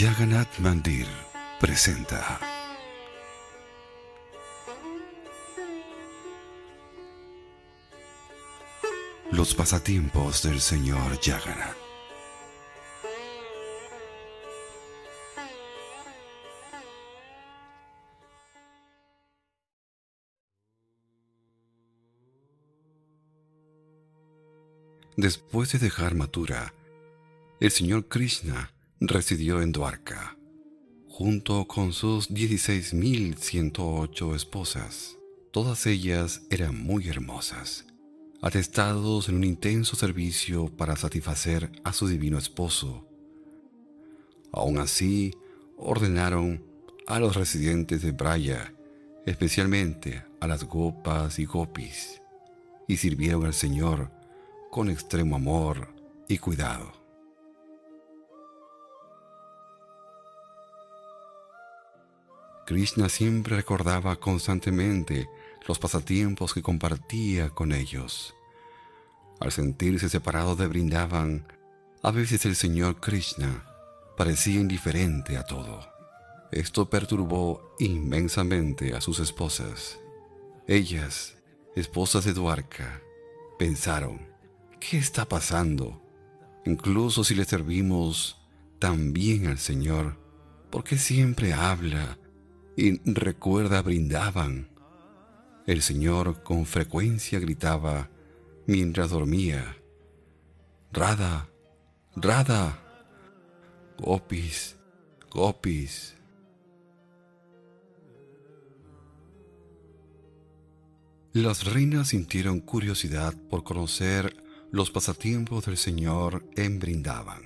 Jagannath Mandir presenta Los pasatiempos del señor Jagannath. Después de dejar Mathura, el señor Krishna residió en Dwarka, junto con sus 16.108 esposas. Todas ellas eran muy hermosas, atestados en un intenso servicio para satisfacer a su divino esposo. Aún así, ordenaron a los residentes de Braya, especialmente a las gopas y gopis, y sirvieron al Señor con extremo amor y cuidado. Krishna siempre recordaba constantemente los pasatiempos que compartía con ellos. Al sentirse separado de Brindavan, a veces el señor Krishna parecía indiferente a todo. Esto perturbó inmensamente a sus esposas. Ellas, esposas de Dwarka, pensaron, ¿qué está pasando? Incluso si le servimos tan bien al Señor, ¿por qué siempre habla y recuerda brindaban. El Señor con frecuencia gritaba mientras dormía, Rada, Rada, Gopis, Gopis. Las reinas sintieron curiosidad por conocer los pasatiempos del Señor en Brindaban.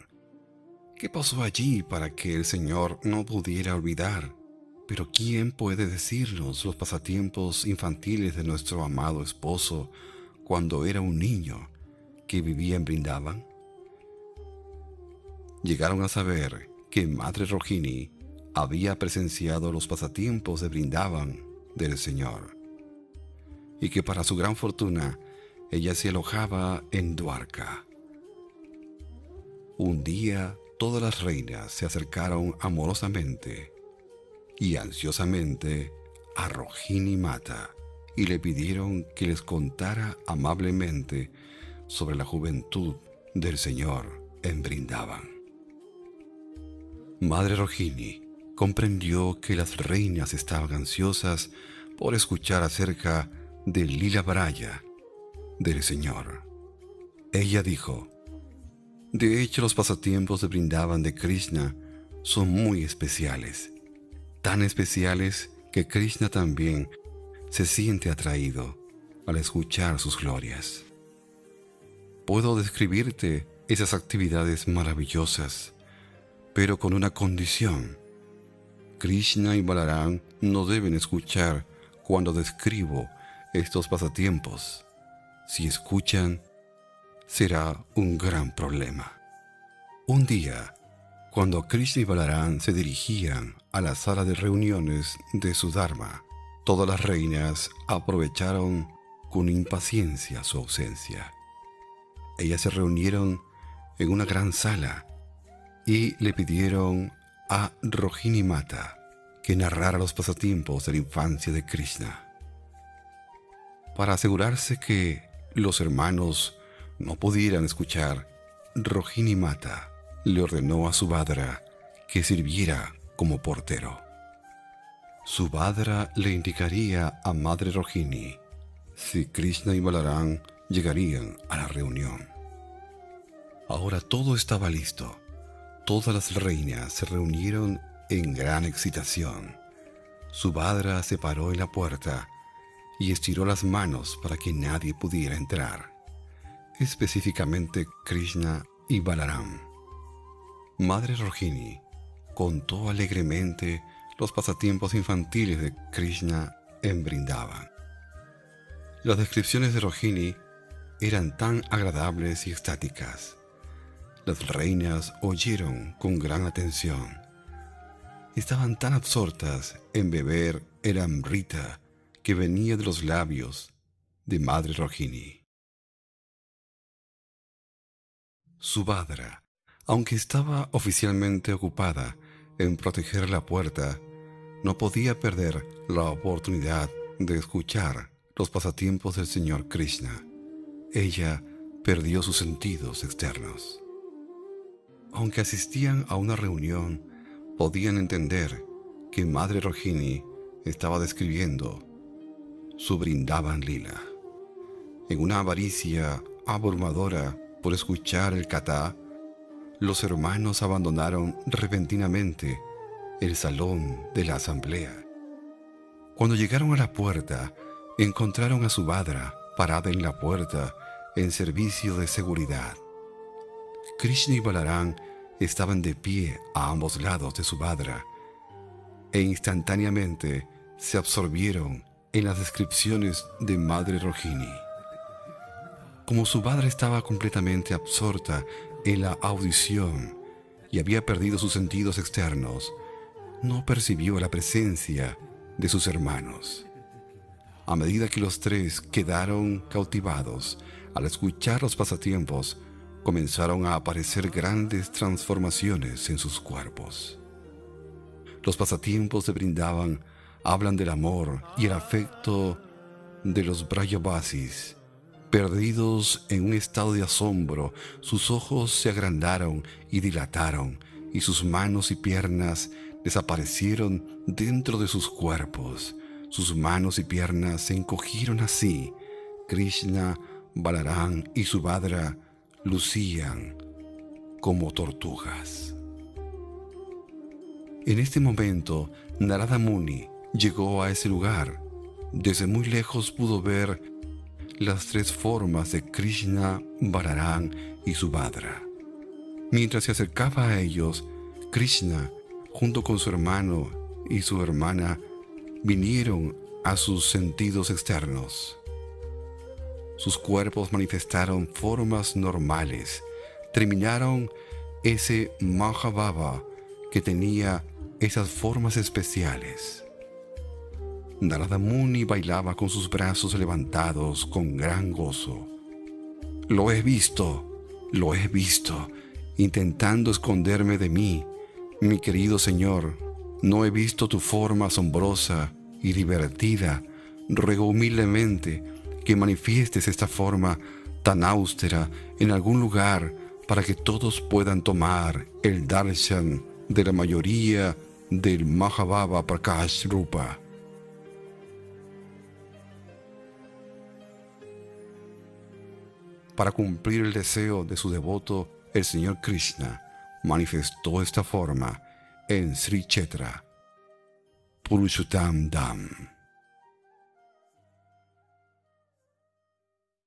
¿Qué pasó allí para que el Señor no pudiera olvidar pero ¿quién puede decirnos los pasatiempos infantiles de nuestro amado esposo cuando era un niño que vivía en Brindavan? Llegaron a saber que Madre Rohini había presenciado los pasatiempos de Brindavan del Señor y que para su gran fortuna ella se alojaba en Dwarka. Un día todas las reinas se acercaron amorosamente y ansiosamente a Rohini Mata y le pidieron que les contara amablemente sobre la juventud del Señor en Brindaban. Madre Rohini comprendió que las reinas estaban ansiosas por escuchar acerca del Lila Braya del Señor. Ella dijo, De hecho los pasatiempos de Brindaban de Krishna son muy especiales tan especiales que Krishna también se siente atraído al escuchar sus glorias. Puedo describirte esas actividades maravillosas, pero con una condición. Krishna y Balaram no deben escuchar cuando describo estos pasatiempos. Si escuchan, será un gran problema. Un día, cuando Krishna y Balaram se dirigían a la sala de reuniones de su Dharma, todas las reinas aprovecharon con impaciencia su ausencia. Ellas se reunieron en una gran sala y le pidieron a Rohini Mata que narrara los pasatiempos de la infancia de Krishna. Para asegurarse que los hermanos no pudieran escuchar, Rohini Mata le ordenó a Subhadra que sirviera como portero. Subhadra le indicaría a Madre Rohini si Krishna y Balaram llegarían a la reunión. Ahora todo estaba listo. Todas las reinas se reunieron en gran excitación. Subhadra se paró en la puerta y estiró las manos para que nadie pudiera entrar, específicamente Krishna y Balaram. Madre Rohini contó alegremente los pasatiempos infantiles de Krishna en Brindavan. Las descripciones de Rohini eran tan agradables y estáticas. Las reinas oyeron con gran atención. Estaban tan absortas en beber el amrita que venía de los labios de Madre Rohini. Subhadra aunque estaba oficialmente ocupada, en proteger la puerta, no podía perder la oportunidad de escuchar los pasatiempos del señor Krishna. Ella perdió sus sentidos externos. Aunque asistían a una reunión, podían entender que Madre Rohini estaba describiendo su brindaban lila. En una avaricia abrumadora por escuchar el kata, los hermanos abandonaron repentinamente el salón de la asamblea. Cuando llegaron a la puerta, encontraron a su Subhadra parada en la puerta en servicio de seguridad. Krishna y Balarán estaban de pie a ambos lados de su Subhadra e instantáneamente se absorbieron en las descripciones de Madre Rohini. Como su Subhadra estaba completamente absorta en la audición y había perdido sus sentidos externos, no percibió la presencia de sus hermanos. A medida que los tres quedaron cautivados al escuchar los pasatiempos, comenzaron a aparecer grandes transformaciones en sus cuerpos. Los pasatiempos se brindaban hablan del amor y el afecto de los Brayobasis. Perdidos en un estado de asombro, sus ojos se agrandaron y dilataron, y sus manos y piernas desaparecieron dentro de sus cuerpos. Sus manos y piernas se encogieron así. Krishna, Balarán y Subhadra lucían como tortugas. En este momento, Narada Muni llegó a ese lugar. Desde muy lejos pudo ver las tres formas de Krishna, Balarán y Subhadra. Mientras se acercaba a ellos, Krishna junto con su hermano y su hermana, vinieron a sus sentidos externos. Sus cuerpos manifestaron formas normales, terminaron ese Mahabhava que tenía esas formas especiales. Narada Muni bailaba con sus brazos levantados con gran gozo. Lo he visto, lo he visto, intentando esconderme de mí, mi querido Señor, no he visto tu forma asombrosa y divertida. Ruego humildemente que manifiestes esta forma tan austera en algún lugar para que todos puedan tomar el darshan de la mayoría del Mahabhava Prakash Rupa. Para cumplir el deseo de su devoto, el Señor Krishna, manifestó esta forma en Sri Chetra Purushottam Dham.